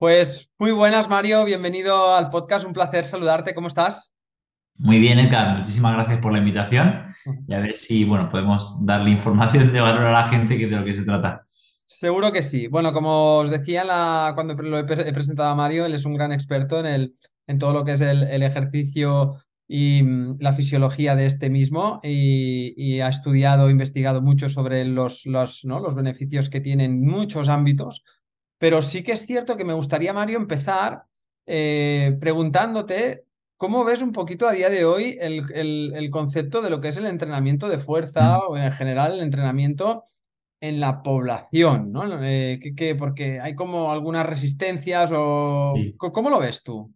Pues muy buenas, Mario. Bienvenido al podcast. Un placer saludarte. ¿Cómo estás? Muy bien, Edgar, muchísimas gracias por la invitación y a ver si, bueno, podemos darle información de valor a la gente que de lo que se trata. Seguro que sí. Bueno, como os decía la, cuando lo he, he, presentado a Mario, él es un gran experto en, el, en todo lo que es el, el ejercicio y mm, la fisiología de este mismo y, y ha estudiado, investigado mucho sobre los, los, ¿no? los beneficios que tiene en muchos ámbitos. Pero sí que es cierto que me gustaría, Mario, empezar eh, preguntándote cómo ves un poquito a día de hoy el, el, el, concepto de lo que es el entrenamiento de fuerza Mm, o en general el entrenamiento en la población, ¿no? Eh, que, que, porque hay como algunas resistencias o... Sí. ¿Cómo lo ves tú?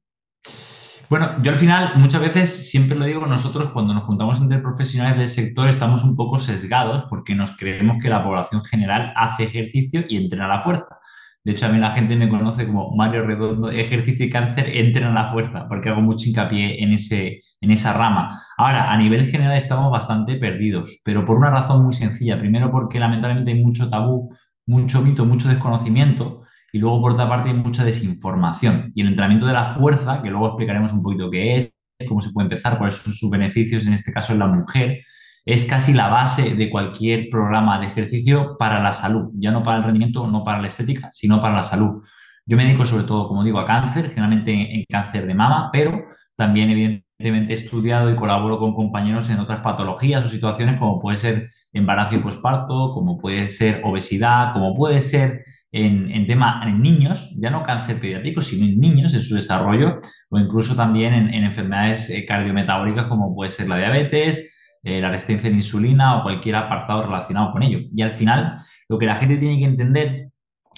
Bueno, yo al final muchas veces siempre lo digo, nosotros cuando nos juntamos entre profesionales del sector estamos un poco sesgados porque nos creemos que la población general hace ejercicio y entrena la fuerza. De hecho, a mí la gente me conoce como Mario Redondo, ejercicio y cáncer, entrena a la fuerza, porque hago mucho hincapié en ese, en esa rama. Ahora, a nivel general estamos bastante perdidos, pero por una razón muy sencilla. Primero porque lamentablemente hay mucho tabú, mucho mito, mucho desconocimiento. Y luego, por otra parte, hay mucha desinformación. Y el entrenamiento de la fuerza, que luego explicaremos un poquito qué es, cómo se puede empezar, cuáles son sus beneficios, en este caso en la mujer, es casi la base de cualquier programa de ejercicio para la salud, ya no para el rendimiento, no para la estética, sino para la salud. Yo me dedico sobre todo, como digo, a cáncer, generalmente en cáncer de mama, pero también evidentemente he estudiado y colaboro con compañeros en otras patologías o situaciones como puede ser embarazo y posparto, como puede ser obesidad, como puede ser en, tema en niños, ya no cáncer pediátrico, sino en niños, en su desarrollo, o incluso también en, en enfermedades eh, cardiometabólicas como puede ser la diabetes, eh, la resistencia a la insulina o cualquier apartado relacionado con ello. Y al final, lo que la gente tiene que entender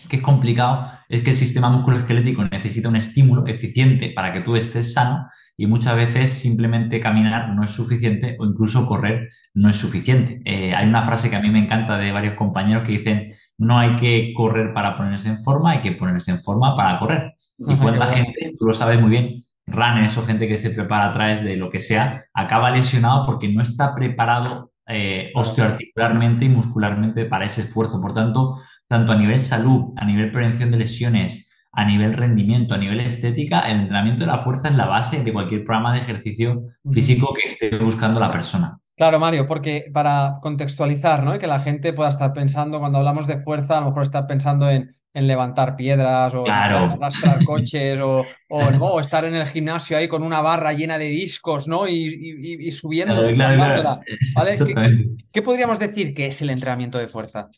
que es complicado es que el sistema musculoesquelético necesita un estímulo eficiente para que tú estés sano y muchas veces simplemente caminar no es suficiente o incluso correr no es suficiente. Eh, hay una frase que a mí me encanta de varios compañeros que dicen no hay que correr para ponerse en forma, hay que ponerse en forma para correr. Y cuánta gente, tú lo sabes muy bien, runners o gente que se prepara a través de lo que sea, acaba lesionado porque no está preparado eh, osteoarticularmente y muscularmente para ese esfuerzo. Por tanto, tanto a nivel salud, a nivel prevención de lesiones, a nivel rendimiento, a nivel estética, el entrenamiento de la fuerza es la base de cualquier programa de ejercicio físico que esté buscando la persona. Claro, Mario, porque para contextualizar, ¿no? Y que la gente pueda estar pensando, cuando hablamos de fuerza, a lo mejor está pensando en, en levantar piedras o Claro, arrastrar coches o, o, ¿no? o estar en el gimnasio ahí con una barra llena de discos, ¿no? Y, y, y claro, claro, ¿vale? ¿Qué, podríamos decir que es el entrenamiento de fuerza?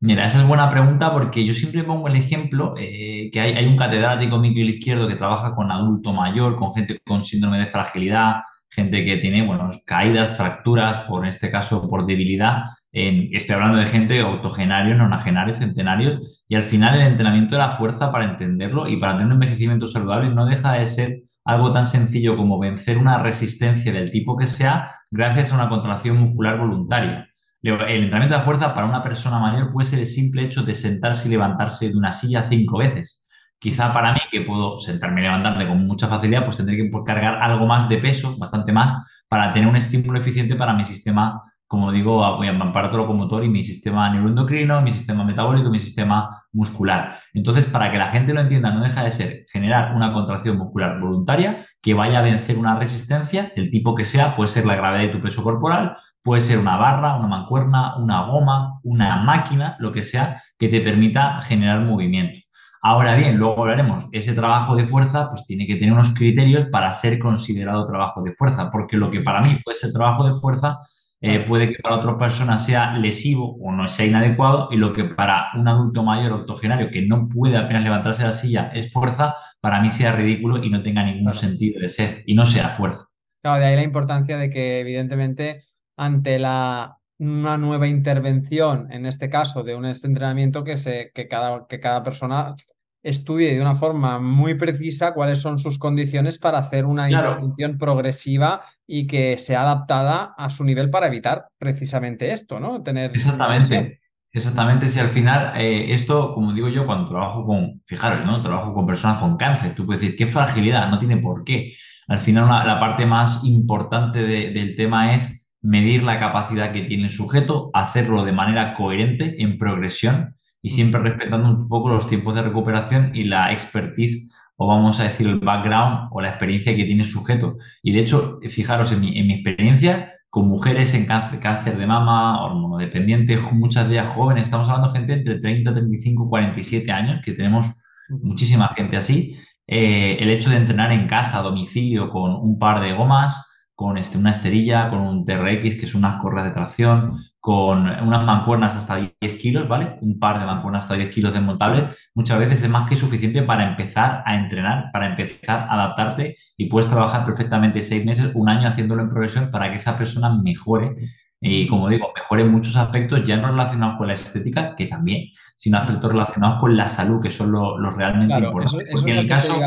Mira, esa es buena pregunta porque yo siempre pongo el ejemplo eh, que hay, hay un catedrático, Miquel Izquierdo, que trabaja con adulto mayor, con gente con síndrome de fragilidad, gente que tiene, bueno, caídas, fracturas, por en este caso por debilidad. En- estoy hablando de gente octogenarios, nonagenarios, centenarios, y al final el entrenamiento de la fuerza para entenderlo y para tener un envejecimiento saludable no deja de ser algo tan sencillo como vencer una resistencia del tipo que sea gracias a una contracción muscular voluntaria. El entrenamiento de la fuerza para una persona mayor puede ser el simple hecho de sentarse y levantarse de una silla cinco veces. Quizá para mí, que puedo sentarme y levantarme con mucha facilidad, pues tendré que cargar algo más de peso, bastante más, para tener un estímulo eficiente para mi sistema, como digo, aparato locomotor y mi sistema neuroendocrino, mi sistema metabólico, mi sistema muscular. Entonces, para que la gente lo entienda, no deja de ser generar una contracción muscular voluntaria que vaya a vencer una resistencia, del tipo que sea, puede ser la gravedad de tu peso corporal, Puede ser una barra, una mancuerna, una goma, una máquina, lo que sea, que te permita generar movimiento. Ahora bien, luego hablaremos, ese trabajo de fuerza pues tiene que tener unos criterios para ser considerado trabajo de fuerza, porque lo que para mí puede ser trabajo de fuerza eh, puede que para otras personas sea lesivo o no sea inadecuado y lo que para un adulto mayor octogenario que no puede apenas levantarse de la silla es fuerza, para mí sea ridículo y no tenga ningún sentido de ser y no sea fuerza. Claro, de ahí la importancia de que, evidentemente, ante la, una nueva intervención, en este caso de un entrenamiento, que, se, que, cada, que cada persona estudie de una forma muy precisa cuáles son sus condiciones para hacer una Claro, intervención progresiva y que sea adaptada a su nivel para evitar precisamente esto, ¿no? Tener. Exactamente, exactamente. Si al final, eh, esto, como digo yo, cuando trabajo con, fijaros, ¿no? Trabajo con personas con cáncer, tú puedes decir, qué fragilidad, no tiene por qué. Al final, una- la parte más importante de- del tema es medir la capacidad que tiene el sujeto, hacerlo de manera coherente, en progresión, y siempre respetando un poco los tiempos de recuperación y la expertise o vamos a decir el background o la experiencia que tiene el sujeto. Y de hecho, fijaros, en mi, en mi experiencia con mujeres en cáncer, cáncer de mama, hormonodependientes, muchas de ellas jóvenes, estamos hablando de gente entre 30, 35, 47 años, que tenemos muchísima gente así. Eh, el hecho de entrenar en casa, a domicilio, con un par de gomas, con este, una esterilla, con un TRX, que es unas correas de tracción, con unas mancuernas hasta 10 kilos, ¿vale? Un par de mancuernas hasta 10 kilos desmontables, muchas veces es más que suficiente para empezar a entrenar, para empezar a adaptarte y puedes trabajar perfectamente seis meses, un año haciéndolo en progresión para que esa persona mejore. Y como digo, mejore en muchos aspectos, ya no relacionados con la estética, que también, sino aspectos relacionados con la salud, que son los realmente importantes. en el caso,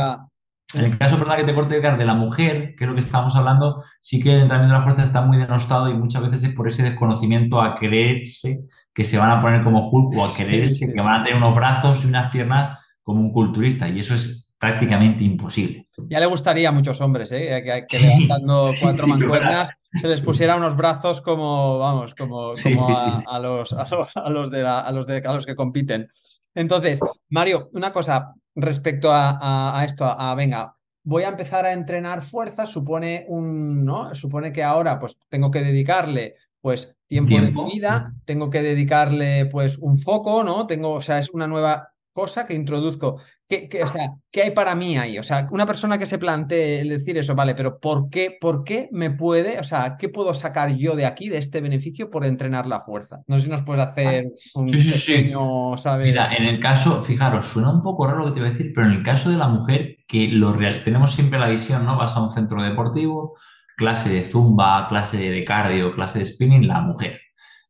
en el caso, perdón, que te corte, de la mujer, que es lo que estábamos hablando, sí que el entrenamiento de la fuerza está muy denostado y muchas veces es por ese desconocimiento a creerse que se van a poner como Hulk o a creerse que van a tener unos brazos y unas piernas como un culturista. Y eso es prácticamente imposible. Ya le gustaría a muchos hombres, ¿eh? que, levantando cuatro mancuernas se les pusiera unos brazos como, vamos, como, a, los, a, los, de a los de a los que compiten. Entonces, Mario, una cosa respecto a, esto, a, venga, voy a empezar a entrenar fuerza, supone un, ¿no? Supone que ahora pues tengo que dedicarle pues tiempo, de mi vida, tengo que dedicarle pues un foco, ¿no? Tengo, o sea, es una nueva cosa que introduzco. ¿Qué, o sea, ¿qué hay para mí ahí? O sea, una persona que se plantee el decir eso, vale, pero ¿por qué, ¿por qué me puede, o sea, qué puedo sacar yo de aquí, de este beneficio, por entrenar la fuerza? No sé si nos puedes hacer un pequeño, ¿sabes? Mira, en el caso, fijaros, suena un poco raro lo que te voy a decir, pero en el caso de la mujer, que lo real, tenemos siempre la visión, ¿no? Vas a un centro deportivo, clase de zumba, clase de cardio, clase de spinning, la mujer.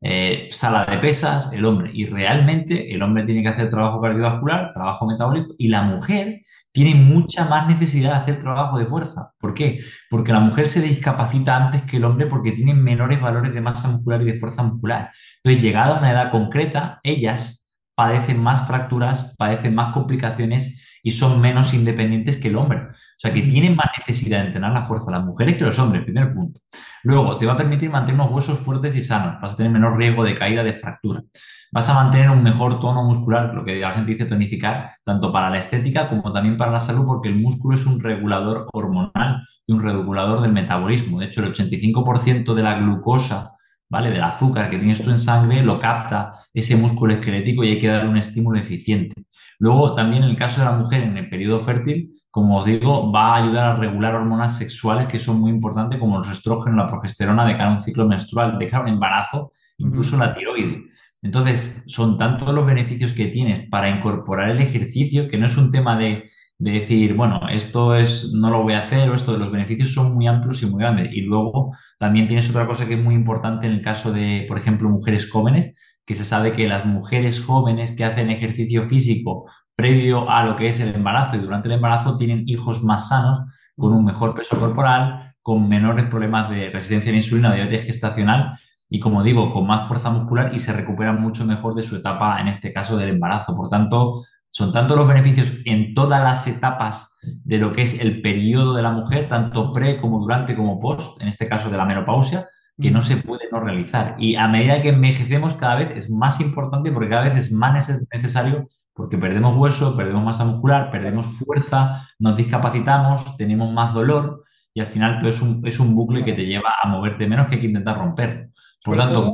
Eh, sala de pesas, el hombre. Y realmente el hombre tiene que hacer trabajo cardiovascular, trabajo metabólico, y la mujer tiene mucha más necesidad de hacer trabajo de fuerza. ¿Por qué? Porque la mujer se discapacita antes que el hombre porque tiene menores valores de masa muscular y de fuerza muscular. Entonces, llegada a una edad concreta, ellas padecen más fracturas, padecen más complicaciones y son menos independientes que el hombre. O sea, que tienen más necesidad de entrenar la fuerza las mujeres que los hombres, primer punto. Luego, te va a permitir mantener unos huesos fuertes y sanos, vas a tener menor riesgo de caída, de fractura. Vas a mantener un mejor tono muscular, lo que la gente dice tonificar, tanto para la estética como también para la salud, porque el músculo es un regulador hormonal y un regulador del metabolismo. De hecho, el 85% de la glucosa ¿vale? Del azúcar que tienes tú en sangre, lo capta ese músculo esquelético y hay que darle un estímulo eficiente. Luego, también en el caso de la mujer en el periodo fértil, como os digo, va a ayudar a regular hormonas sexuales que son muy importantes, como los estrógenos, la progesterona, de cara a un ciclo menstrual, de cara a un embarazo, incluso la tiroides. Entonces, son tantos los beneficios que tienes para incorporar el ejercicio, que no es un tema de de decir, bueno, esto es, no lo voy a hacer o esto de los beneficios son muy amplios y muy grandes. Y luego también tienes otra cosa que es muy importante en el caso de, por ejemplo, mujeres jóvenes, que se sabe que las mujeres jóvenes que hacen ejercicio físico previo a lo que es el embarazo y durante el embarazo tienen hijos más sanos, con un mejor peso corporal, con menores problemas de resistencia a la insulina o diabetes gestacional y, como digo, con más fuerza muscular y se recuperan mucho mejor de su etapa, en este caso del embarazo. Por tanto, son tanto los beneficios en todas las etapas de lo que es el periodo de la mujer, tanto pre como durante como post, en este caso de la menopausia, que no se puede no realizar. Y a medida que envejecemos cada vez es más importante porque cada vez es más necesario porque perdemos hueso, perdemos masa muscular, perdemos fuerza, nos discapacitamos, tenemos más dolor y al final todo es un, es un bucle que te lleva a moverte menos que hay que intentar romper. Por tanto,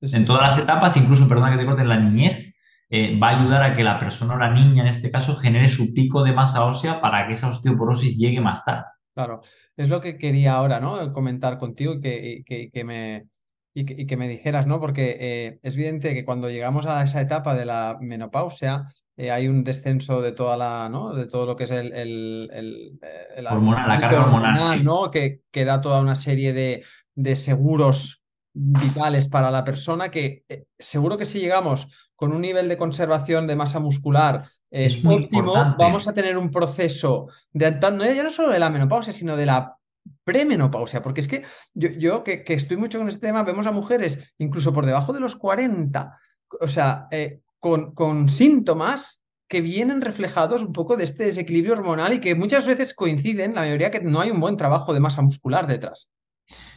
en todas las etapas, incluso, perdona que te corte, en la niñez, eh, va a ayudar a que la persona o la niña en este caso genere su pico de masa ósea para que esa osteoporosis llegue más tarde. Claro, es lo que quería ahora, ¿no? Comentar contigo y que, que, me, y que, me dijeras, ¿no? Porque eh, es evidente que cuando llegamos a esa etapa de la menopausia, eh, hay un descenso de toda la, ¿no? De todo lo que es el, el, la carga hormonal, ¿no? Que, que, da toda una serie de, de seguros vitales para la persona que seguro que si llegamos con un nivel de conservación de masa muscular eh, es óptimo, vamos a tener un proceso de ya no solo de la menopausia, sino de la premenopausia, porque es que yo, yo que, estoy mucho con este tema, vemos a mujeres incluso por debajo de los 40, o sea, eh, con, con síntomas que vienen reflejados un poco de este desequilibrio hormonal y que muchas veces coinciden, la mayoría que no hay un buen trabajo de masa muscular detrás.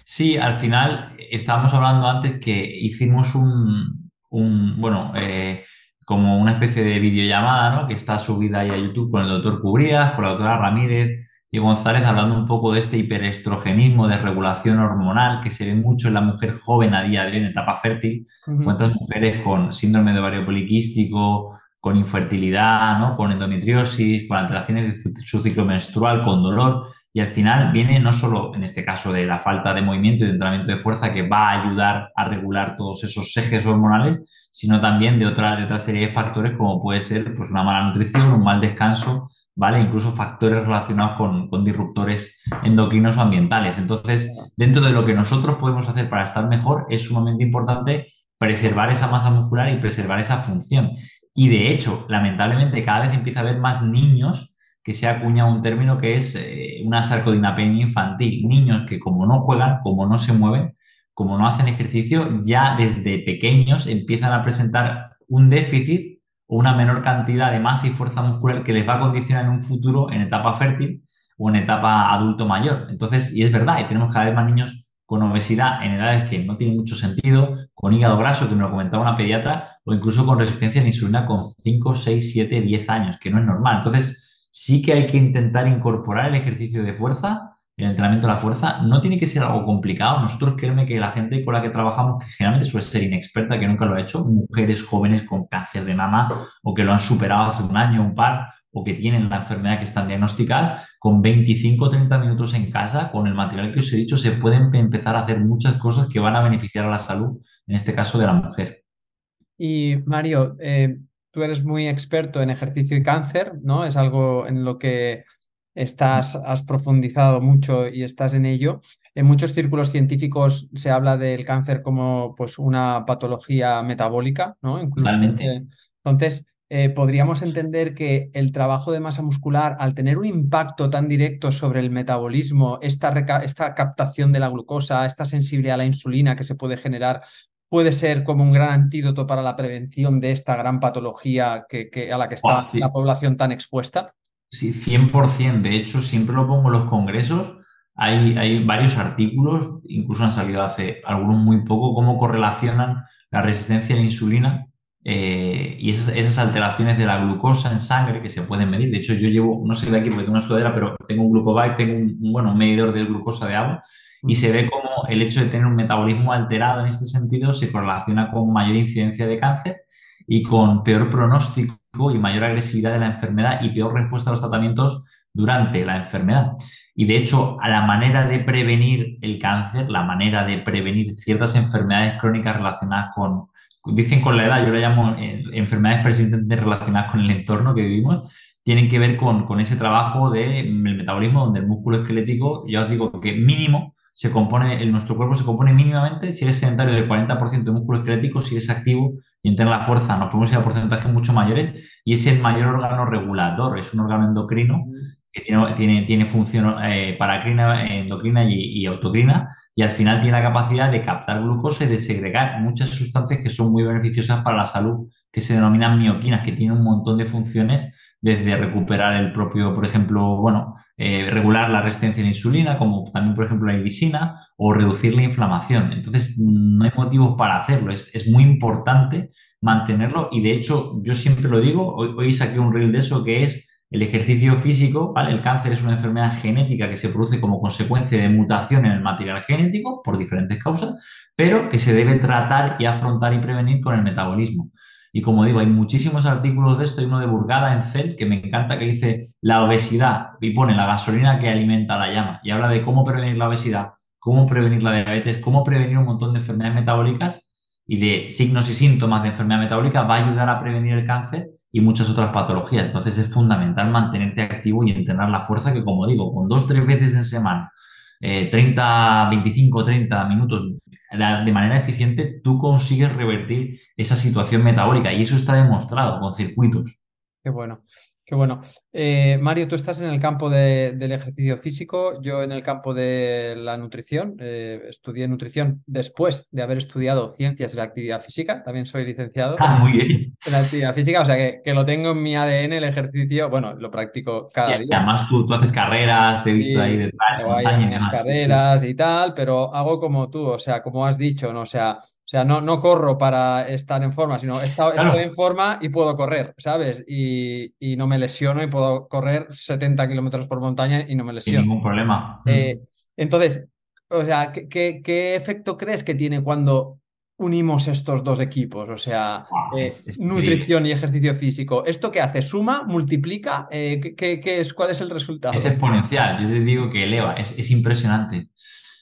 Sí, al final estábamos hablando antes que hicimos un, un, bueno, eh, como una especie de videollamada, ¿no? Que está subida ahí a YouTube con el doctor Cubrías, con la doctora Ramírez y González, hablando un poco de este hiperestrogenismo, de regulación hormonal que se ve mucho en la mujer joven a día de hoy en etapa fértil. ¿Cuántas mujeres con síndrome de ovario poliquístico, con infertilidad, ¿no? Con endometriosis, con alteraciones de su ciclo menstrual, con dolor? Y al final viene no solo en este caso de la falta de movimiento y de entrenamiento de fuerza que va a ayudar a regular todos esos ejes hormonales, sino también de otra, de otra serie de factores como puede ser pues, una mala nutrición, un mal descanso, ¿vale? Incluso factores relacionados con, con disruptores endocrinos o ambientales. Entonces, dentro de lo que nosotros podemos hacer para estar mejor, es sumamente importante preservar esa masa muscular y preservar esa función. Y de hecho, lamentablemente, cada vez empieza a haber más niños que se acuña un término que es eh, una sarcodinapenia infantil. Niños que como no juegan, como no se mueven, como no hacen ejercicio, ya desde pequeños empiezan a presentar un déficit o una menor cantidad de masa y fuerza muscular que les va a condicionar en un futuro en etapa fértil o en etapa adulto mayor. Entonces, y es verdad, y tenemos cada vez más niños con obesidad en edades que no tienen mucho sentido, con hígado graso, que me lo comentaba una pediatra, o incluso con resistencia a la insulina con 5, 6, 7, 10 años, que no es normal. Entonces, sí que hay que intentar incorporar el ejercicio de fuerza, el entrenamiento de la fuerza. No tiene que ser algo complicado. Nosotros créeme que la gente con la que trabajamos, que generalmente suele ser inexperta, que nunca lo ha hecho, mujeres jóvenes con cáncer de mama o que lo han superado hace un año, un par, o que tienen la enfermedad que están diagnosticadas, con 25 o 30 minutos en casa, con el material que os he dicho, se pueden empezar a hacer muchas cosas que van a beneficiar a la salud, en este caso de la mujer. Y Mario, eh, tú eres muy experto en ejercicio y cáncer, ¿no? Es algo en lo que estás, has profundizado mucho y estás en ello. En muchos círculos científicos se habla del cáncer como pues, una patología metabólica, ¿no? Incluso, entonces, eh, podríamos entender que el trabajo de masa muscular, al tener un impacto tan directo sobre el metabolismo, esta, esta captación de la glucosa, esta sensibilidad a la insulina que se puede generar, puede ser como un gran antídoto para la prevención de esta gran patología que, a la que está la población tan expuesta? Sí, 100%. De hecho, siempre lo pongo en los congresos. Hay, hay varios artículos, incluso han salido hace algunos muy poco, cómo correlacionan la resistencia a la insulina eh, y esas, alteraciones de la glucosa en sangre que se pueden medir. De hecho, yo llevo, no sé de aquí porque tengo una sudadera, pero tengo un glucobike, tengo un, bueno, un medidor de glucosa de agua y se ve como el hecho de tener un metabolismo alterado en este sentido se correlaciona con mayor incidencia de cáncer y con peor pronóstico y mayor agresividad de la enfermedad y peor respuesta a los tratamientos durante la enfermedad. Y de hecho, a la manera de prevenir el cáncer, la manera de prevenir ciertas enfermedades crónicas relacionadas con, dicen con la edad, yo le llamo eh, enfermedades persistentes relacionadas con el entorno que vivimos, tienen que ver con, con ese trabajo del metabolismo donde el músculo esquelético, ya os digo que mínimo se compone, en nuestro cuerpo se compone mínimamente, si eres sedentario, del 40% de músculo esquelético, si eres activo y entrena la fuerza, nos podemos ir a porcentajes mucho mayores, y es el mayor órgano regulador, es un órgano endocrino que tiene, tiene, tiene función eh, paracrina, endocrina y, y, autocrina, y al final tiene la capacidad de captar glucosa y de segregar muchas sustancias que son muy beneficiosas para la salud, que se denominan mioquinas, que tienen un montón de funciones desde recuperar el propio, por ejemplo, bueno, eh, regular la resistencia a la insulina, como también, por ejemplo, la irisina, o reducir la inflamación. Entonces, no hay motivos para hacerlo, es, es muy importante mantenerlo y de hecho, yo siempre lo digo, hoy, saqué un reel de eso que es el ejercicio físico. El cáncer es una enfermedad genética que se produce como consecuencia de mutación en el material genético por diferentes causas, pero que se debe tratar y afrontar y prevenir con el metabolismo. Y como digo, hay muchísimos artículos de esto. Hay uno de Burgada en CEL que me encanta que dice la obesidad y pone la gasolina que alimenta la llama y habla de cómo prevenir la obesidad, cómo prevenir la diabetes, cómo prevenir un montón de enfermedades metabólicas y de signos y síntomas de enfermedad metabólica va a ayudar a prevenir el cáncer y muchas otras patologías. Entonces es fundamental mantenerte activo y entrenar la fuerza que, como digo, con dos, tres veces en semana, 30, 25, 30 minutos de manera eficiente, tú consigues revertir esa situación metabólica y eso está demostrado con circuitos. Qué bueno. Qué bueno. Eh, Mario, tú estás en el campo del ejercicio físico, yo en el campo de la nutrición. Eh, estudié nutrición después de haber estudiado ciencias de la actividad física. También soy licenciado ah, muy bien. en la actividad física, o sea que, lo tengo en mi ADN el ejercicio. Bueno, lo practico cada día. además tú, haces carreras, te he visto ahí detrás. carreras y tal, pero hago como tú, o sea, como has dicho, ¿no? O sea, sea, no, no corro para estar en forma, sino está- estoy en forma y puedo correr, ¿sabes? Y, y no me lesiono y puedo correr 70 kilómetros por montaña y no me sin lesiono. ningún problema. Eh, Mm. entonces, o sea, ¿qué, qué- qué efecto crees que tiene cuando unimos estos dos equipos? O sea, Guau, eh, es, es nutrición y ejercicio físico. ¿Esto qué hace? ¿Suma? ¿Multiplica? Eh, ¿qué, qué- es? ¿Cuál es el Es resultado? exponencial, yo te digo que eleva, es, es impresionante.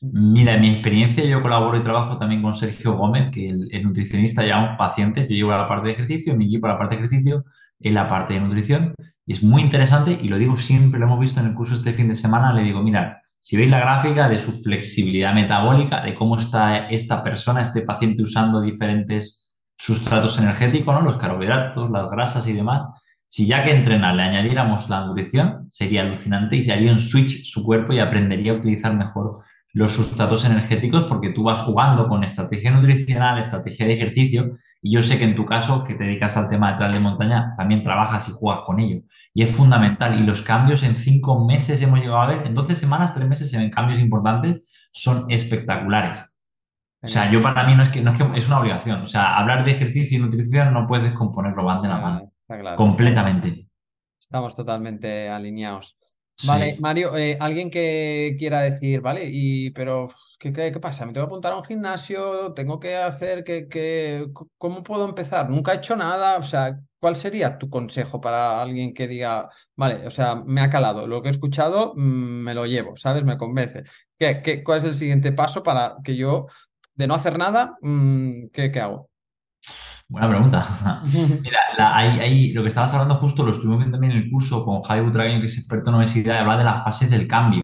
Mira, en mi experiencia yo colaboro y trabajo también con Sergio Gómez, que es nutricionista, llevamos pacientes, yo llevo la parte de ejercicio, mi equipo la parte de ejercicio, él la parte de nutrición, y es muy interesante, y lo digo siempre, lo hemos visto en el curso este fin de semana, le digo, mira, si veis la gráfica de su flexibilidad metabólica, de cómo está esta persona, este paciente usando diferentes sustratos energéticos, ¿no? Los carbohidratos, las grasas y demás, si ya que entrenar le añadiéramos la nutrición, sería alucinante y se haría un switch su cuerpo y aprendería a utilizar mejor los sustratos energéticos porque tú vas jugando con estrategia nutricional, estrategia de ejercicio y yo sé que en tu caso, que te dedicas al tema de trail de montaña, también trabajas y juegas con ello. Y es fundamental. Y los cambios en cinco meses hemos llegado a ver, en 12 semanas, tres meses se ven cambios importantes, son espectaculares. O sea, yo para mí no es que, no es que es una obligación. O sea, hablar de ejercicio y nutrición no puedes descomponerlo, van de la mano. está claro. Completamente. Estamos totalmente alineados. Vale. Mario, eh, alguien que quiera decir, vale, y pero ¿qué, qué, pasa? ¿Me tengo que apuntar a un gimnasio? ¿Tengo que hacer que, que, ¿cómo puedo empezar? Nunca he hecho nada, o sea, ¿cuál sería tu consejo para alguien que diga, vale, o sea, me ha calado, lo que he escuchado, mm, me lo llevo, ¿sabes? Me convence. ¿Qué, qué, cuál es el siguiente paso para que yo, de no hacer nada, mm, ¿qué, qué hago? Buena pregunta. Mira, la- ahí- ahí, lo que estabas hablando justo lo estuvimos viendo también en el curso con Javi Butragueño, que es experto en obesidad, y habla de las fases del cambio.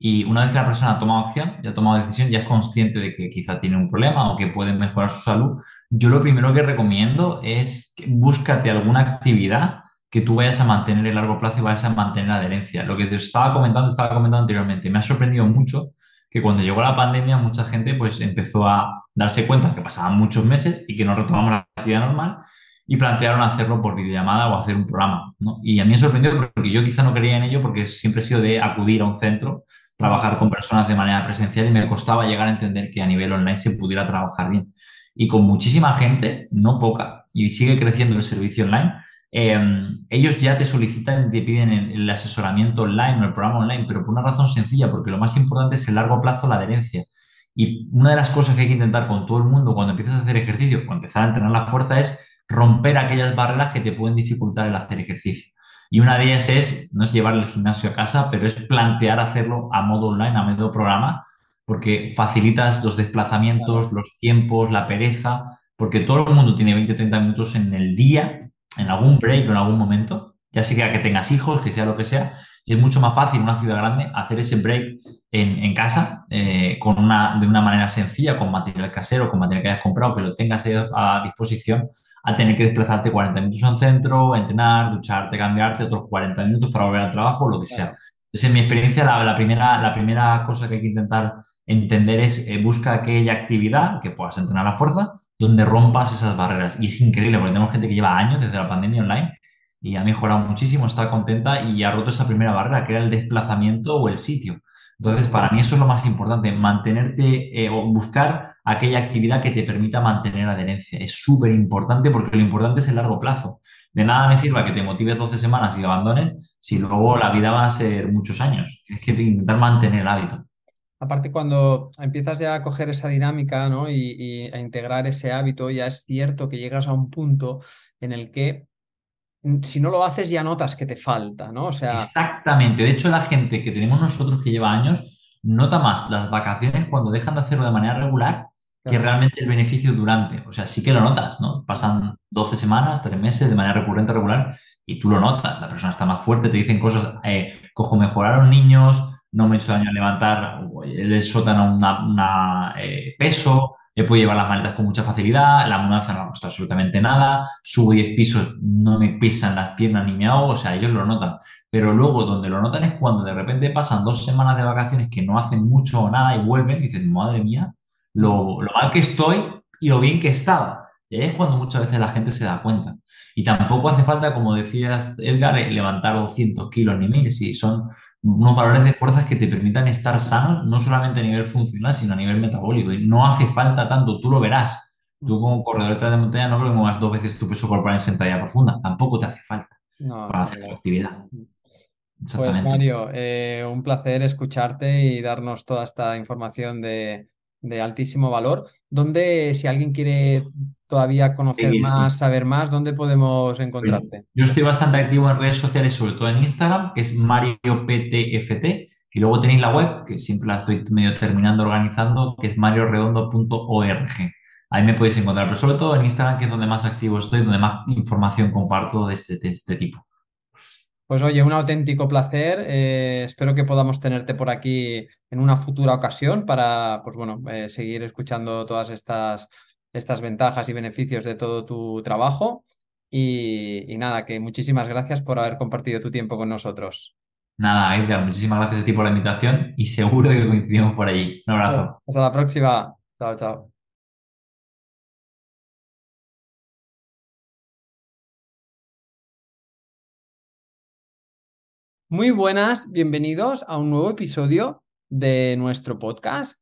Y una vez que la persona ha tomado acción, ya ha tomado decisión, ya es consciente de que quizá tiene un problema o que puede mejorar su salud, yo lo primero que recomiendo es que búscate alguna actividad que tú vayas a mantener a largo plazo y vayas a mantener adherencia. Lo que te estaba comentando, estaba comentando anteriormente, me ha sorprendido mucho que cuando llegó la pandemia mucha gente pues empezó a darse cuenta que pasaban muchos meses y que no retomamos la actividad normal y plantearon hacerlo por videollamada o hacer un programa. Y a mí me sorprendió porque yo quizá no creía en ello porque siempre he sido de acudir a un centro, trabajar con personas de manera presencial y me costaba llegar a entender que a nivel online se pudiera trabajar bien. Y con muchísima gente, no poca, y sigue creciendo el servicio online, eh, ellos ya te solicitan, te piden el, el asesoramiento online o el programa online, pero por una razón sencilla, porque lo más importante es el largo plazo, la adherencia. Y una de las cosas que hay que intentar con todo el mundo cuando empiezas a hacer ejercicio o empezar a entrenar la fuerza es romper aquellas barreras que te pueden dificultar el hacer ejercicio. Y una de ellas es, no es llevar el gimnasio a casa, pero es plantear hacerlo a modo online, a modo programa, porque facilitas los desplazamientos, los tiempos, la pereza, porque todo el mundo tiene 20, 30 minutos en el día, en algún break o en algún momento, ya sea que tengas hijos, que sea lo que sea, es mucho más fácil en una ciudad grande hacer ese break en, en casa eh, con una, de una manera sencilla, con material casero, con material que hayas comprado, que lo tengas a disposición, a tener que desplazarte 40 minutos a un centro, entrenar, ducharte, cambiarte, otros 40 minutos para volver al trabajo, lo que sea. Entonces, en mi experiencia, la, la primera, la primera cosa que hay que intentar entender es eh, busca aquella actividad que puedas entrenar a fuerza, donde rompas esas barreras. Y es increíble, porque tenemos gente que lleva años desde la pandemia online y ha mejorado muchísimo, está contenta y ha roto esa primera barrera, que era el desplazamiento o el sitio. Entonces, para mí eso es lo más importante, mantenerte eh, o buscar aquella actividad que te permita mantener adherencia. Es súper importante porque lo importante es el largo plazo. De nada me sirva que te motives 12 semanas y abandones si luego la vida va a ser muchos años. Tienes que intentar mantener el hábito. Aparte, cuando empiezas ya a coger esa dinámica, ¿no? y, y a integrar ese hábito, ya es cierto que llegas a un punto en el que mm, si no lo haces ya notas que te falta, ¿no? O sea, Exactamente. De hecho, la gente que tenemos nosotros que lleva años nota más las vacaciones cuando dejan de hacerlo de manera regular que realmente el beneficio durante. O sea, sí que lo notas, ¿no? Pasan 12 semanas, 3 meses de manera recurrente, regular, y tú lo notas. La persona está más fuerte, te dicen cosas, eh, cojo mejoraron niños, no me he hecho daño a levantar el sótano una, una, eh, peso, he podido llevar las maletas con mucha facilidad, la mudanza no me costado absolutamente nada, subo 10 pisos, no me pesan las piernas ni me ahogo, o sea, ellos lo notan. Pero luego donde lo notan es cuando de repente pasan dos semanas de vacaciones que no hacen mucho o nada y vuelven y dicen, madre mía, lo, lo mal que estoy y lo bien que estaba. Y ahí es cuando muchas veces la gente se da cuenta. Y tampoco hace falta, como decías, Edgar, levantar 200 kilos ni mil, si son unos valores de fuerzas que te permitan estar sano, no solamente a nivel funcional, sino a nivel metabólico. Y no hace falta tanto, tú lo verás. Tú como corredor de montaña no creo que muevas dos veces tu peso corporal en sentadilla profunda. Tampoco te hace falta No, para hacer la actividad. Pues Exactamente. Mario, eh, un placer escucharte y darnos toda esta información de, de altísimo valor. ¿Dónde, si alguien quiere todavía conocer Sí, sí. más, saber más, dónde podemos encontrarte? Yo estoy bastante activo en redes sociales, sobre todo en Instagram, que es MarioPTFT. Y luego tenéis la web, que siempre la estoy medio terminando organizando, que es marioredondo.org. Ahí me podéis encontrar, pero sobre todo en Instagram, que es donde más activo estoy, donde más información comparto de este, de este tipo. Pues oye, un auténtico placer. eh, espero que podamos tenerte por aquí en una futura ocasión para, pues bueno, eh, seguir escuchando todas estas, estas ventajas y beneficios de todo tu trabajo. Y, y nada, que muchísimas gracias por haber compartido tu tiempo con nosotros. Nada, Edgar, muchísimas gracias a ti por la invitación y seguro que coincidimos por allí. Un abrazo. Hasta la próxima. Chao, chao. Muy buenas, bienvenidos a un nuevo episodio de nuestro podcast.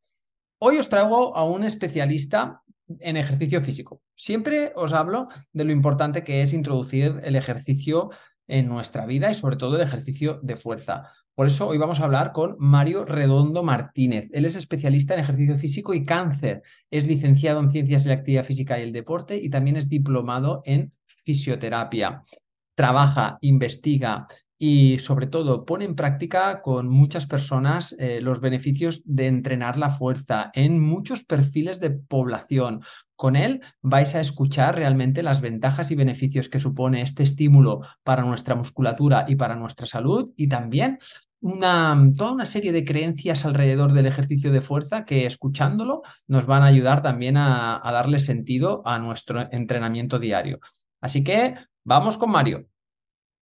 Hoy os traigo a un especialista en ejercicio físico. Siempre os hablo de lo importante que es introducir el ejercicio en nuestra vida y sobre todo el ejercicio de fuerza. Por eso hoy vamos a hablar con Mario Redondo Martínez. Él es especialista en ejercicio físico y cáncer. Es licenciado en Ciencias de la Actividad Física y el Deporte y también es diplomado en fisioterapia. Trabaja, investiga, y sobre todo pone en práctica con muchas personas eh, los beneficios de entrenar la fuerza en muchos perfiles de población. Con él vais a escuchar realmente las ventajas y beneficios que supone este estímulo para nuestra musculatura y para nuestra salud y también una, toda una serie de creencias alrededor del ejercicio de fuerza que escuchándolo nos van a ayudar también a darle sentido a nuestro entrenamiento diario. Así que vamos con Mario.